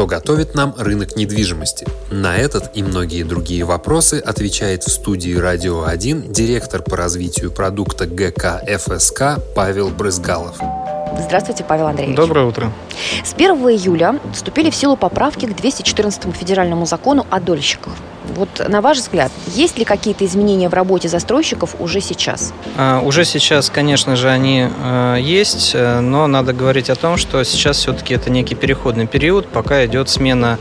что готовит нам рынок недвижимости? На этот и многие другие вопросы отвечает в студии «Радио 1» директор по развитию продукта ГК ФСК Павел Брызгалов. Здравствуйте, Павел Андреевич. Доброе утро. С 1 июля вступили в силу поправки к 214 федеральному закону о дольщиках. Вот на ваш взгляд, есть ли какие-то изменения в работе застройщиков уже сейчас? А, уже сейчас, конечно же, они а, есть, э, но надо говорить о том, что сейчас все-таки это некий переходный период, пока идет смена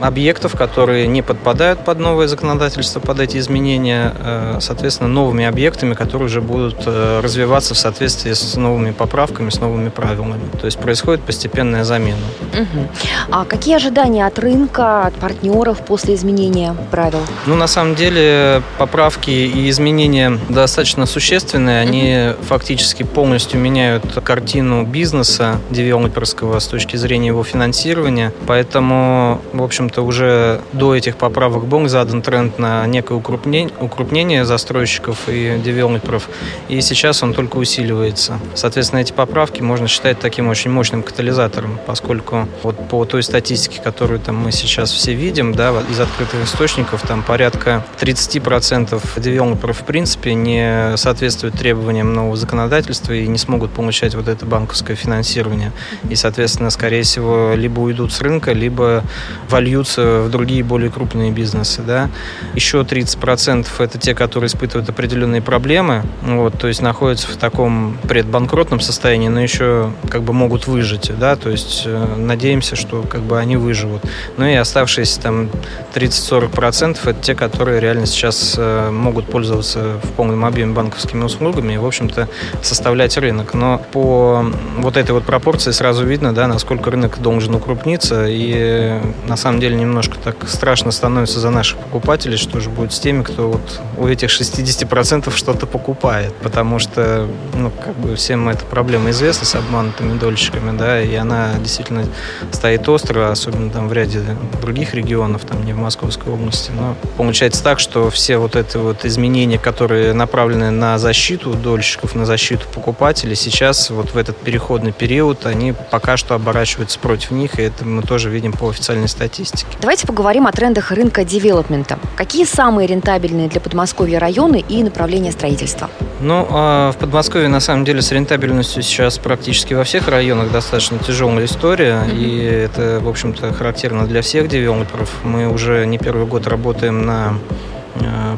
объектов, которые не подпадают под новое законодательство, под эти изменения, э, соответственно, новыми объектами, которые уже будут э, развиваться в соответствии с новыми поправками, с новыми правилами. То есть происходит постепенная замена. Угу. А какие ожидания от рынка, от партнеров после изменения правил? Ну, на самом деле, поправки и изменения достаточно существенные. Они угу. фактически полностью меняют картину бизнеса девелоперского с точки зрения его финансирования. Поэтому, в общем общем-то, уже до этих поправок был задан тренд на некое укрупнение, укрупнение застройщиков и девелоперов, и сейчас он только усиливается. Соответственно, эти поправки можно считать таким очень мощным катализатором, поскольку вот по той статистике, которую там мы сейчас все видим, да, из открытых источников, там порядка 30% девелоперов в принципе не соответствуют требованиям нового законодательства и не смогут получать вот это банковское финансирование. И, соответственно, скорее всего, либо уйдут с рынка, либо вольют льются в другие более крупные бизнесы. Да? Еще 30% это те, которые испытывают определенные проблемы, вот, то есть находятся в таком предбанкротном состоянии, но еще как бы могут выжить. Да? То есть э, надеемся, что как бы они выживут. Ну и оставшиеся там 30-40% это те, которые реально сейчас э, могут пользоваться в полном объеме банковскими услугами и, в общем-то, составлять рынок. Но по вот этой вот пропорции сразу видно, да, насколько рынок должен укрупниться. И на самом деле деле немножко так страшно становится за наших покупателей, что же будет с теми, кто вот у этих 60% что-то покупает, потому что, ну, как бы всем эта проблема известна с обманутыми дольщиками, да, и она действительно стоит остро, особенно там в ряде других регионов, там не в Московской области, но получается так, что все вот эти вот изменения, которые направлены на защиту дольщиков, на защиту покупателей, сейчас вот в этот переходный период, они пока что оборачиваются против них, и это мы тоже видим по официальной статистике статистики. Давайте поговорим о трендах рынка девелопмента. Какие самые рентабельные для Подмосковья районы и направления строительства? Ну, а в Подмосковье на самом деле с рентабельностью сейчас практически во всех районах достаточно тяжелая история, mm-hmm. и это, в общем-то, характерно для всех девелоперов. Мы уже не первый год работаем на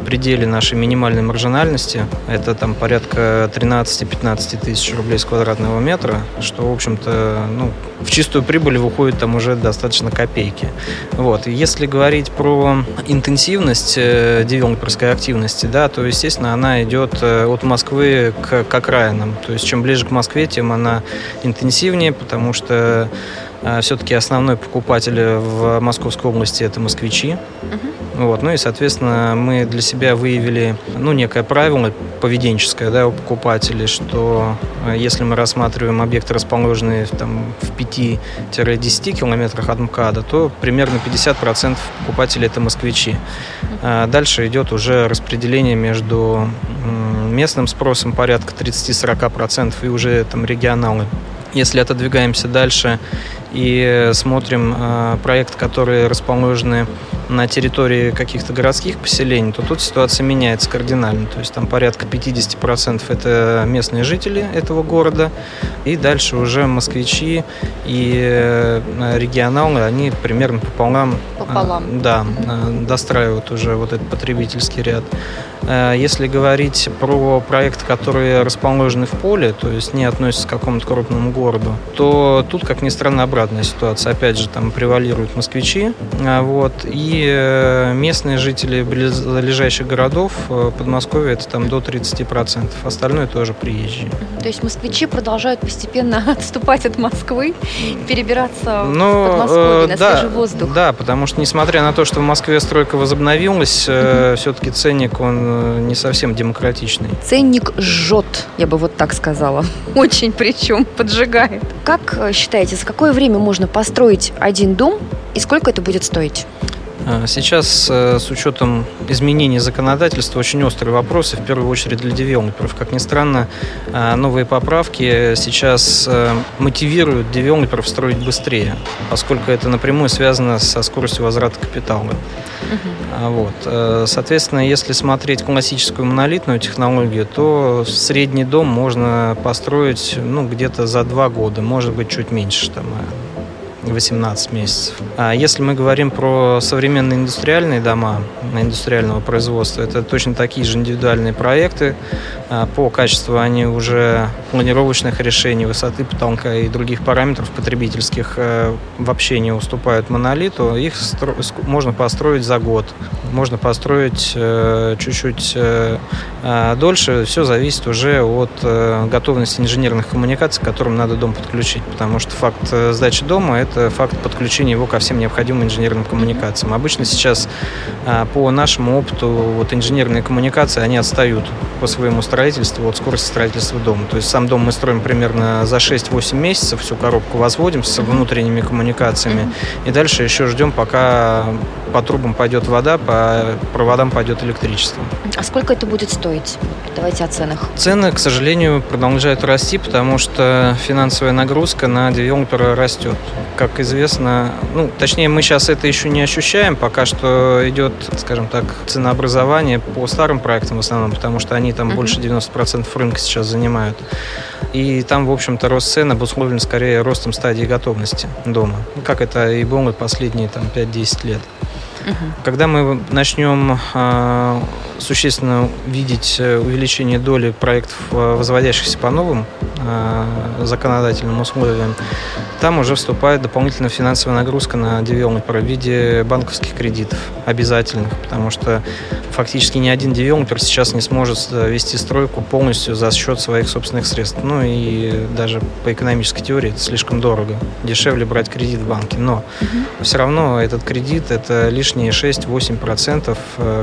пределе нашей минимальной маржинальности. Это там порядка 13-15 тысяч рублей с квадратного метра, что, в общем-то, ну, в чистую прибыль выходит там уже достаточно копейки. Вот. Если говорить про интенсивность э, девелоперской активности, да, то, естественно, она идет э, от Москвы к, к окраинам. То есть, чем ближе к Москве, тем она интенсивнее, потому что все-таки основной покупатель в Московской области это москвичи. Uh-huh. Вот. Ну и, соответственно, мы для себя выявили ну, некое правило поведенческое да, у покупателей, что э, если мы рассматриваем объекты, расположенные там, в 5-10 километрах от МКАДа, то примерно 50% покупателей это москвичи. А дальше идет уже распределение между местным спросом порядка 30-40% и уже там регионалы. Если отодвигаемся дальше и смотрим э, проекты, которые расположены на территории каких-то городских поселений, то тут ситуация меняется кардинально. То есть там порядка 50% это местные жители этого города, и дальше уже москвичи и э, регионалы, они примерно пополам, пополам. Э, да, достраивают уже вот этот потребительский ряд. Если говорить про проекты, которые расположены в поле, то есть не относятся к какому-то крупному городу, то тут, как ни странно, обратная ситуация. Опять же, там превалируют москвичи, вот, и э, местные жители ближайших городов э, Подмосковья это там до 30%. Остальное тоже приезжие. То есть москвичи продолжают постепенно отступать от Москвы, перебираться Но, в Подмосковье, на да, свежий воздух. Да, потому что, несмотря на то, что в Москве стройка возобновилась, угу. все-таки ценник, он не совсем демократичный. Ценник жжет, я бы вот так сказала. Очень причем поджигает. Как считаете, за какое время можно построить один дом и сколько это будет стоить? А, сейчас э, с учетом изменений законодательства очень острые вопросы, в первую очередь для девелоперов. Как ни странно, а, новые поправки сейчас э, мотивируют девелоперов строить быстрее, поскольку это напрямую связано со скоростью возврата капитала. Угу. Вот. Э, соответственно, если смотреть классическую монолитную технологию, то средний дом можно построить ну, где-то за два года, может быть, чуть меньше. Там, 18 месяцев. А если мы говорим про современные индустриальные дома индустриального производства, это точно такие же индивидуальные проекты. А, по качеству они уже планировочных решений, высоты потолка и других параметров потребительских э, вообще не уступают монолиту. Их можно построить за год, можно построить э, чуть-чуть э, а, дольше. Все зависит уже от готовности инженерных коммуникаций, к которым надо дом подключить, потому что факт сдачи дома – это факт подключения его ко всем необходимым инженерным коммуникациям. Обычно сейчас а, по нашему опыту вот инженерные коммуникации, они отстают по своему строительству от скорости строительства дома. То есть сам дом мы строим примерно за 6-8 месяцев, всю коробку возводим с внутренними коммуникациями, и дальше еще ждем, пока по трубам пойдет вода, по проводам пойдет электричество. А сколько это будет стоить? Давайте о ценах. Цены, к сожалению, продолжают расти, потому что финансовая нагрузка на девелопера растет. Как известно, ну, точнее, мы сейчас это еще не ощущаем, пока что идет, скажем так, ценообразование по старым проектам в основном, потому что они там uh-huh. больше 90% рынка сейчас занимают. И там, в общем-то, рост цен обусловлен скорее ростом стадии готовности дома, как это и было последние там 5-10 лет. Угу. Когда мы начнем э, существенно видеть э, увеличение доли проектов, э, возводящихся по новым э, законодательным условиям, там уже вступает дополнительная финансовая нагрузка на девелопера в виде банковских кредитов обязательных, потому что фактически ни один девелопер сейчас не сможет вести стройку полностью за счет своих собственных средств. Ну и даже по экономической теории это слишком дорого. Дешевле брать кредит в банке. Но угу. все равно этот кредит это лишние 6-8%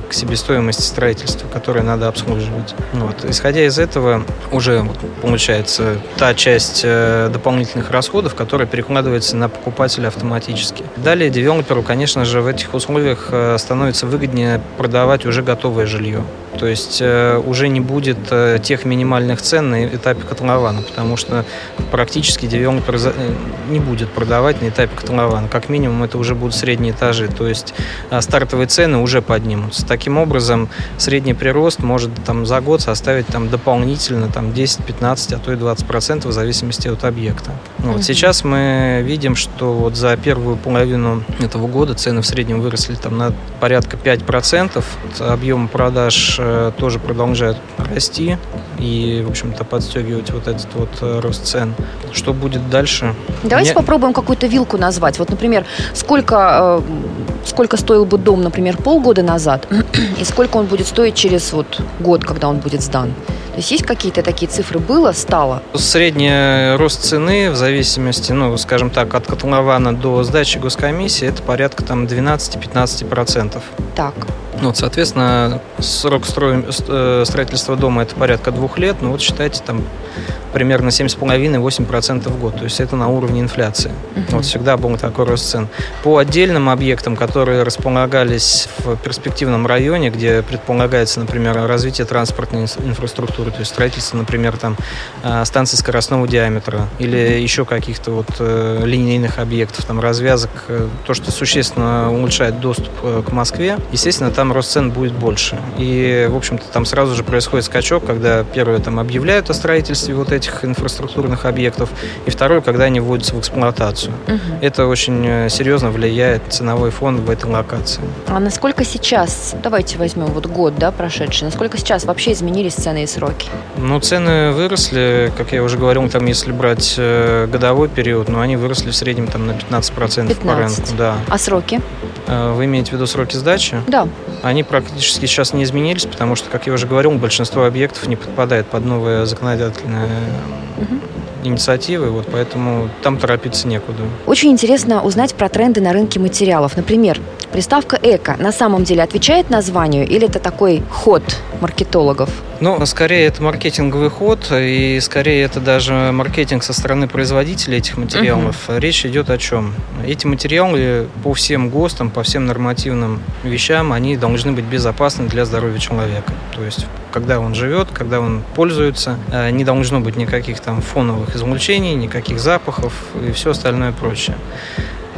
к себестоимости строительства, которое надо обслуживать. Вот. Исходя из этого, уже получается та часть э, дополнительных расходов, которая перекладывается на покупателя автоматически. Далее девелоперу, конечно же, в этих условиях э, становится выгоднее продавать уже готовое жилье. То есть э, уже не будет э, тех минимальных цен на этапе котлована, потому что практически девелопер э, не будет продавать на этапе котлована. Как минимум это уже будут средние этажи, то есть э, стартовые цены уже поднимутся. Таким образом, средний прирост может там, за год составить там, дополнительно там, 10-15, а то и 20% в зависимости от объекта. Вот. Mm-hmm. Сейчас мы видим, что вот за первую половину этого года цены в среднем выросли там, на порядка 5%. Объем продаж Э, тоже продолжает расти и, в общем-то, подстегивать вот этот вот э, рост цен. Что будет дальше? Давайте Мне... попробуем какую-то вилку назвать. Вот, например, сколько, э, сколько стоил бы дом, например, полгода назад, и сколько он будет стоить через вот год, когда он будет сдан? То есть есть какие-то такие цифры? Было, стало? Средний рост цены в зависимости, ну, скажем так, от котлована до сдачи госкомиссии это порядка там 12-15%. Так. Ну, вот, соответственно, срок э, строительства дома это порядка двух лет. Ну, вот считайте, там примерно 7,5-8% в год. То есть это на уровне инфляции. Uh-huh. Вот всегда был такой рост цен. По отдельным объектам, которые располагались в перспективном районе, где предполагается, например, развитие транспортной инфраструктуры, то есть строительство, например, там а, станции скоростного диаметра или еще каких-то вот э, линейных объектов, там развязок, э, то, что существенно улучшает доступ э, к Москве, естественно, там рост цен будет больше. И, в общем-то, там сразу же происходит скачок, когда первые там объявляют о строительстве вот этих инфраструктурных объектов, и второе, когда они вводятся в эксплуатацию. Угу. Это очень э, серьезно влияет ценовой фон в этой локации. А насколько сейчас, давайте возьмем вот год, да, прошедший, насколько сейчас вообще изменились цены и сроки? Ну, цены выросли, как я уже говорил, там, если брать э, годовой период, но они выросли в среднем там на 15%, 15. по рынку. Да. А сроки? Э, вы имеете в виду сроки сдачи? Да. Они практически сейчас не изменились, потому что, как я уже говорил, большинство объектов не подпадает под новое законодательное угу. Инициативы, вот поэтому там торопиться некуда. Очень интересно узнать про тренды на рынке материалов. Например, Приставка «эко» на самом деле отвечает названию или это такой ход маркетологов? Ну, скорее это маркетинговый ход, и скорее это даже маркетинг со стороны производителей этих материалов. Угу. Речь идет о чем? Эти материалы по всем ГОСТам, по всем нормативным вещам, они должны быть безопасны для здоровья человека. То есть, когда он живет, когда он пользуется, э, не должно быть никаких там фоновых излучений, никаких запахов и все остальное прочее.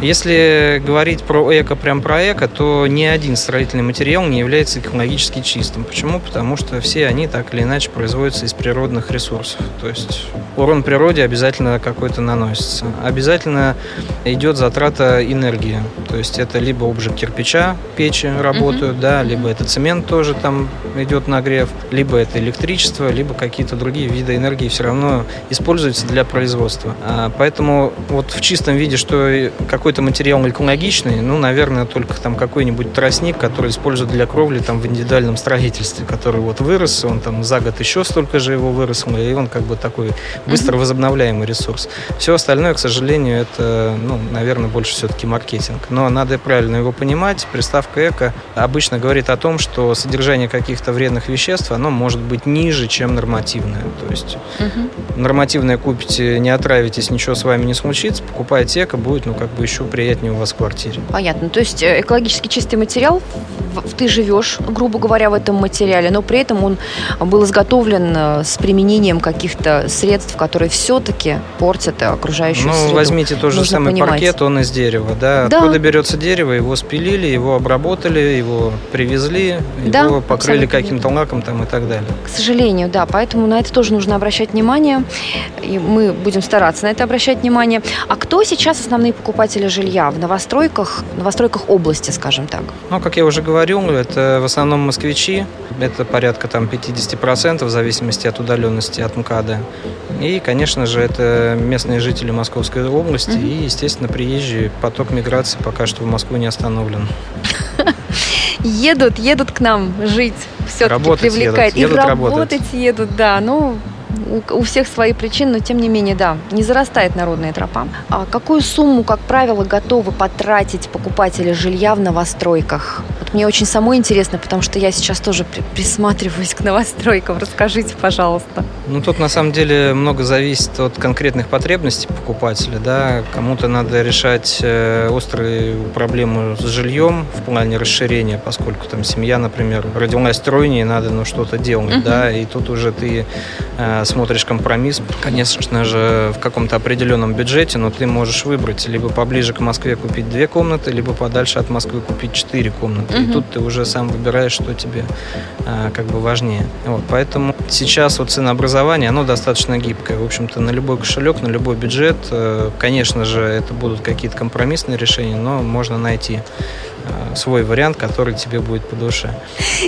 Если говорить про эко, прям про эко, то ни один строительный материал не является экологически чистым. Почему? Потому что все они так или иначе производятся из природных ресурсов. То есть урон природе обязательно какой-то наносится. Обязательно идет затрата энергии. То есть это либо обжиг кирпича, печи работают, mm-hmm. да, либо это цемент тоже там идет нагрев, либо это электричество, либо какие-то другие виды энергии все равно используются для производства. А поэтому вот в чистом виде, что какой какой-то материал экологичный, ну, наверное, только там какой-нибудь тростник, который используют для кровли там в индивидуальном строительстве, который вот вырос, он там за год еще столько же его выросло, и он как бы такой быстро возобновляемый ресурс. Все остальное, к сожалению, это, ну, наверное, больше все-таки маркетинг. Но надо правильно его понимать. Приставка «эко» обычно говорит о том, что содержание каких-то вредных веществ, оно может быть ниже, чем нормативное. То есть угу. нормативное купите, не отравитесь, ничего с вами не случится, покупаете «эко», будет, ну, как бы еще еще приятнее у вас в квартире. Понятно. То есть э, экологически чистый материал, ты живешь, грубо говоря, в этом материале, но при этом он был изготовлен э, с применением каких-то средств, которые все-таки портят окружающую ну, среду. возьмите тот же самый понимать. паркет, он из дерева, да? да. Откуда берется дерево? Его спилили, его обработали, его привезли, да, его покрыли каким-то лаком там и так далее. К сожалению, да. Поэтому на это тоже нужно обращать внимание. И мы будем стараться на это обращать внимание. А кто сейчас основные покупатели жилья в новостройках, новостройках области, скажем так? Ну, как я уже говорил, это в основном москвичи, это порядка там 50% в зависимости от удаленности от МКАДа. И, конечно же, это местные жители Московской области mm-hmm. и, естественно, приезжие. Поток миграции пока что в Москву не остановлен. Едут, едут к нам жить, все-таки привлекает. Едут и работать, работать едут, да. Ну, у, всех свои причины, но тем не менее, да, не зарастает народная тропа. А какую сумму, как правило, готовы потратить покупатели жилья в новостройках? Вот мне очень самой интересно, потому что я сейчас тоже при присматриваюсь к новостройкам. Расскажите, пожалуйста. Ну, тут на самом деле много зависит от конкретных потребностей покупателя, да. Кому-то надо решать э, острые проблемы с жильем в плане расширения, поскольку там семья, например, родилась стройнее, надо ну, что-то делать, uh-huh. да, и тут уже ты э, смотришь компромисс, конечно же, в каком-то определенном бюджете, но ты можешь выбрать либо поближе к Москве купить две комнаты, либо подальше от Москвы купить четыре комнаты. Угу. И тут ты уже сам выбираешь, что тебе а, как бы важнее. Вот, поэтому сейчас вот ценообразование, оно достаточно гибкое. В общем-то, на любой кошелек, на любой бюджет, э, конечно же, это будут какие-то компромиссные решения, но можно найти Э, свой вариант, который тебе будет по душе.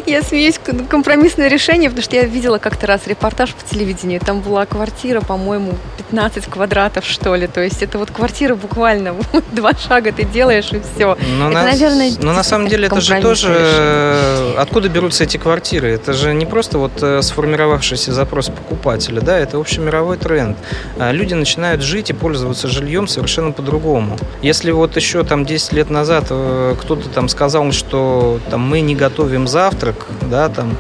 Я смеюсь, компромиссное решение, потому что я видела как-то раз репортаж по телевидению, там была квартира, по-моему, 15 квадратов, что ли, то есть это вот квартира буквально два шага ты делаешь и все. Но, это, на, наверное, но на самом деле это же тоже... Решение. Откуда берутся эти квартиры? Это же не просто вот э, сформировавшийся запрос покупателя, да, это общемировой тренд. А люди начинают жить и пользоваться жильем совершенно по-другому. Если вот еще там 10 лет назад э, кто-то там сказал, что там, мы не готовим завтрак, да, там,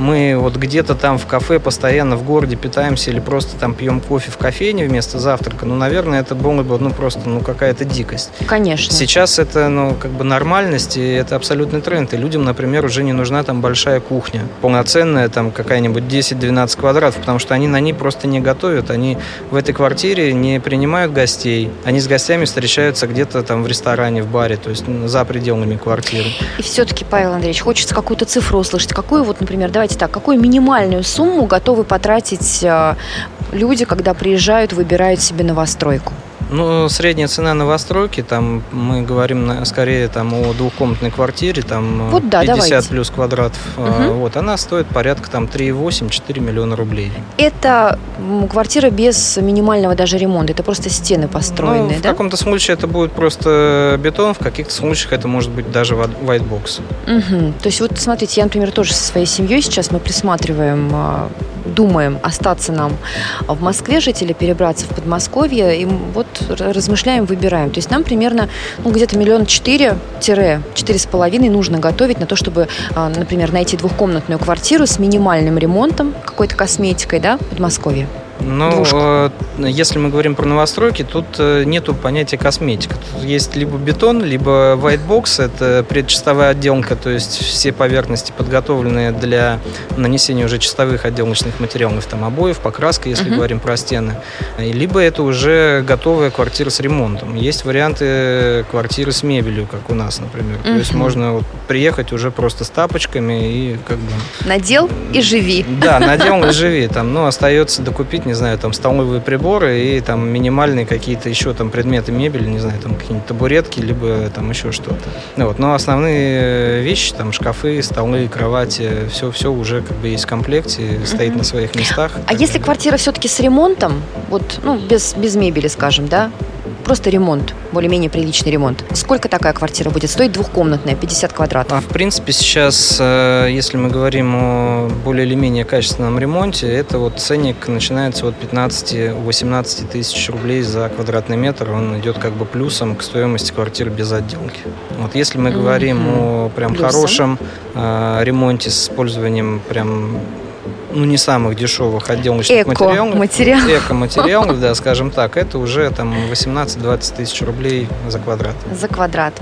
мы вот где-то там в кафе постоянно в городе питаемся или просто там пьем кофе в кофейне вместо завтрака, ну, наверное, это было бы, ну, просто, ну, какая-то дикость. Конечно. Сейчас это, ну, как бы нормальность, и это абсолютный тренд. И людям, например, уже не нужна там большая кухня, полноценная там какая-нибудь 10-12 квадратов, потому что они на ней просто не готовят. Они в этой квартире не принимают гостей. Они с гостями встречаются где-то там в ресторане, в баре, то есть за пределами квартиры. И все-таки, Павел Андреевич, хочется какую-то цифру услышать. Какую вот, например, давайте так, какую минимальную сумму готовы потратить э, люди, когда приезжают, выбирают себе новостройку? Ну, средняя цена новостройки, там мы говорим скорее там о двухкомнатной квартире, там вот, да, 50 давайте. плюс квадратов. Угу. Вот, она стоит порядка там 3,8-4 миллиона рублей. Это квартира без минимального даже ремонта, это просто стены построенные, ну, в да? каком-то случае это будет просто бетон, в каких-то случаях это может быть даже white box. Угу. То есть вот смотрите, я, например, тоже со своей семьей сейчас мы присматриваем а, думаем, остаться нам в Москве жить или перебраться в Подмосковье, и вот размышляем, выбираем. То есть нам примерно ну, где-то миллион четыре-четыре с половиной нужно готовить на то, чтобы, а, например, найти двухкомнатную квартиру с минимальным ремонтом, какой-то косметикой, да, в Подмосковье. Ну, э, если мы говорим про новостройки, тут э, нету понятия косметика. Тут есть либо бетон, либо white box, это предчистовая отделка, то есть все поверхности подготовленные для нанесения уже чистовых отделочных материалов, там обоев, покраска, если uh-huh. говорим про стены. Либо это уже готовая квартира с ремонтом. Есть варианты квартиры с мебелью, как у нас, например. Uh-huh. То есть можно вот приехать уже просто с тапочками и как бы... Надел и живи. Да, надел и живи. Там, ну, остается докупить не знаю, там столовые приборы и там минимальные какие-то еще там предметы мебели, не знаю, там какие-нибудь табуретки, либо там еще что-то. Ну, вот. Но основные вещи, там шкафы, столы, кровати, все, все уже как бы есть в комплекте, стоит на своих местах. А если далее. квартира все-таки с ремонтом, вот, ну, без, без мебели, скажем, да, просто ремонт, более-менее приличный ремонт. Сколько такая квартира будет стоить двухкомнатная, 50 квадратов? А в принципе сейчас, э, если мы говорим о более или менее качественном ремонте, это вот ценник начинается от 15-18 тысяч рублей за квадратный метр. Он идет как бы плюсом к стоимости квартиры без отделки. Вот если мы говорим mm-hmm. о прям плюсом. хорошем э, ремонте с использованием прям ну, не самых дешевых отделочных Эко материалов. Материал. Эко-материалов, да, скажем так, это уже там 18-20 тысяч рублей за квадрат. За квадрат.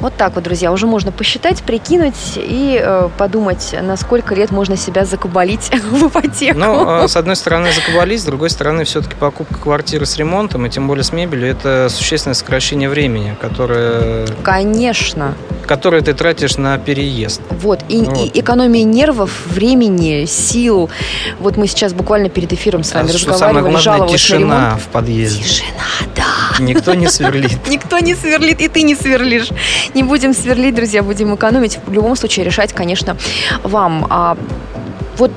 Вот так вот, друзья, уже можно посчитать, прикинуть и э, подумать, на сколько лет можно себя закабалить в ипотеку. Ну, э, с одной стороны закабалить, с другой стороны все-таки покупка квартиры с ремонтом, и тем более с мебелью, это существенное сокращение времени, которое... Конечно. Которое ты тратишь на переезд. Вот, и, вот. и экономия нервов, времени, сил, вот мы сейчас буквально перед эфиром с вами а разговаривали, жаловались тишина на ремонт. в подъезде. Тишина, да. Никто не сверлит. Никто не сверлит, и ты не сверлишь. Не будем сверлить, друзья, будем экономить. В любом случае решать, конечно, вам. А вот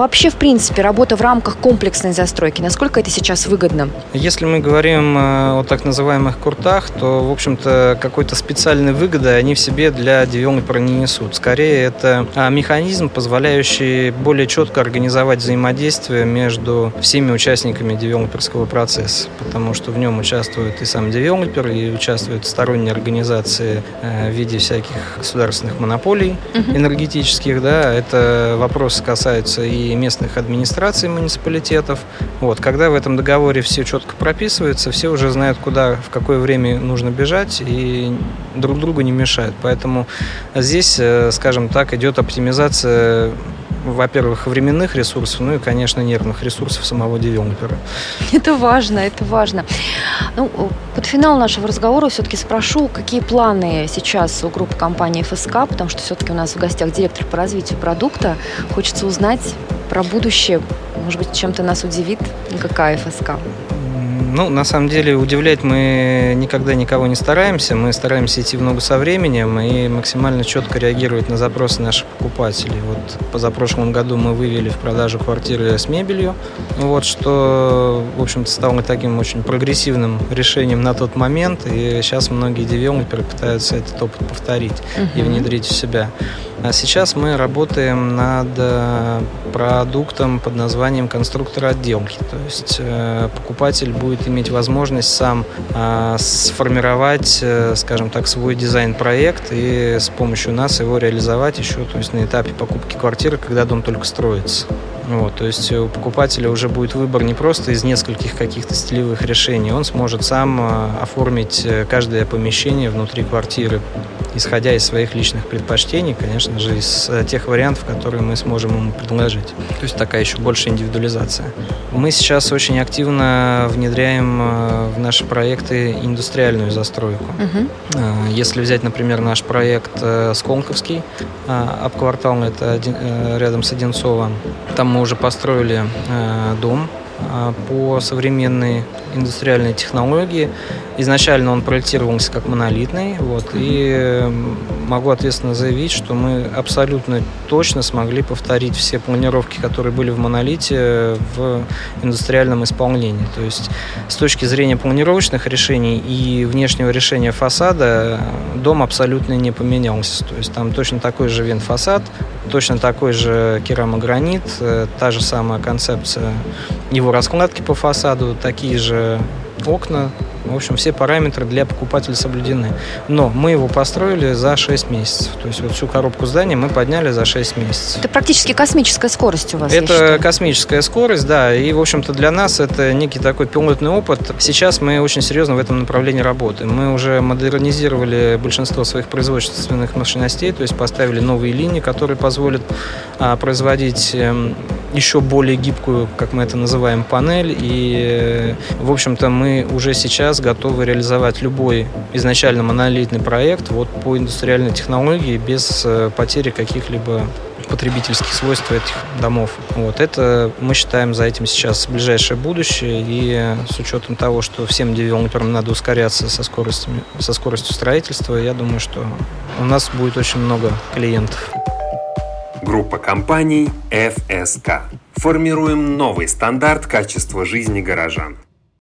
Вообще, в принципе, работа в рамках комплексной застройки, насколько это сейчас выгодно? Если мы говорим э, о так называемых куртах, то, в общем-то, какой-то специальной выгоды они в себе для девелопера не несут. Скорее, это а, механизм, позволяющий более четко организовать взаимодействие между всеми участниками девелоперского процесса, потому что в нем участвует и сам девелопер, и участвуют сторонние организации э, в виде всяких государственных монополий энергетических. Да, это вопросы касаются и местных администраций муниципалитетов. Вот, когда в этом договоре все четко прописывается, все уже знают, куда, в какое время нужно бежать и друг другу не мешают. Поэтому здесь, э, скажем так, идет оптимизация во-первых, временных ресурсов, ну и, конечно, нервных ресурсов самого девелопера. Это важно, это важно. Ну, под финал нашего разговора все-таки спрошу, какие планы сейчас у группы компании ФСК, потому что все-таки у нас в гостях директор по развитию продукта. Хочется узнать про будущее. Может быть, чем-то нас удивит какая ФСК? Ну, на самом деле, удивлять мы никогда никого не стараемся. Мы стараемся идти в ногу со временем и максимально четко реагировать на запросы наших покупателей. Вот позапрошлом году мы вывели в продажу квартиры с мебелью, вот, что, в общем-то, стало таким очень прогрессивным решением на тот момент. И сейчас многие девелоперы пытаются этот опыт повторить uh-huh. и внедрить в себя. А сейчас мы работаем над э, продуктом под названием конструктор отделки. То есть э, покупатель будет иметь возможность сам э, сформировать, скажем так, свой дизайн-проект и с помощью нас его реализовать еще то есть на этапе покупки квартиры, когда дом только строится. Вот, то есть у покупателя уже будет выбор не просто из нескольких каких-то стилевых решений, он сможет сам оформить каждое помещение внутри квартиры, исходя из своих личных предпочтений, конечно же, из э, тех вариантов, которые мы сможем ему предложить. То есть такая еще большая индивидуализация. Мы сейчас очень активно внедряем э, в наши проекты индустриальную застройку. Угу. Если взять, например, наш проект Сколковский, Апквартал, это рядом с Одинцово, там мы уже построили дом а, по современной индустриальной технологии. Изначально он проектировался как монолитный, вот, и могу ответственно заявить, что мы абсолютно точно смогли повторить все планировки, которые были в монолите, в индустриальном исполнении. То есть с точки зрения планировочных решений и внешнего решения фасада дом абсолютно не поменялся. То есть там точно такой же вент-фасад, точно такой же керамогранит, э, та же самая концепция его раскладки по фасаду, такие же окна, в общем, все параметры для покупателя соблюдены. Но мы его построили за 6 месяцев. То есть вот всю коробку здания мы подняли за 6 месяцев. Это практически космическая скорость у вас. Это космическая скорость, да. И, в общем-то, для нас это некий такой пилотный опыт. Сейчас мы очень серьезно в этом направлении работаем. Мы уже модернизировали большинство своих производственных мощностей, то есть поставили новые линии, которые позволят а, производить э, еще более гибкую, как мы это называем, панель. И, э, в общем-то, мы уже сейчас готовы реализовать любой изначально монолитный проект вот по индустриальной технологии без э, потери каких-либо потребительских свойств этих домов. Вот это мы считаем за этим сейчас ближайшее будущее. И с учетом того, что всем девелоперам надо ускоряться со скоростью, со скоростью строительства, я думаю, что у нас будет очень много клиентов. Группа компаний FSK. Формируем новый стандарт качества жизни горожан.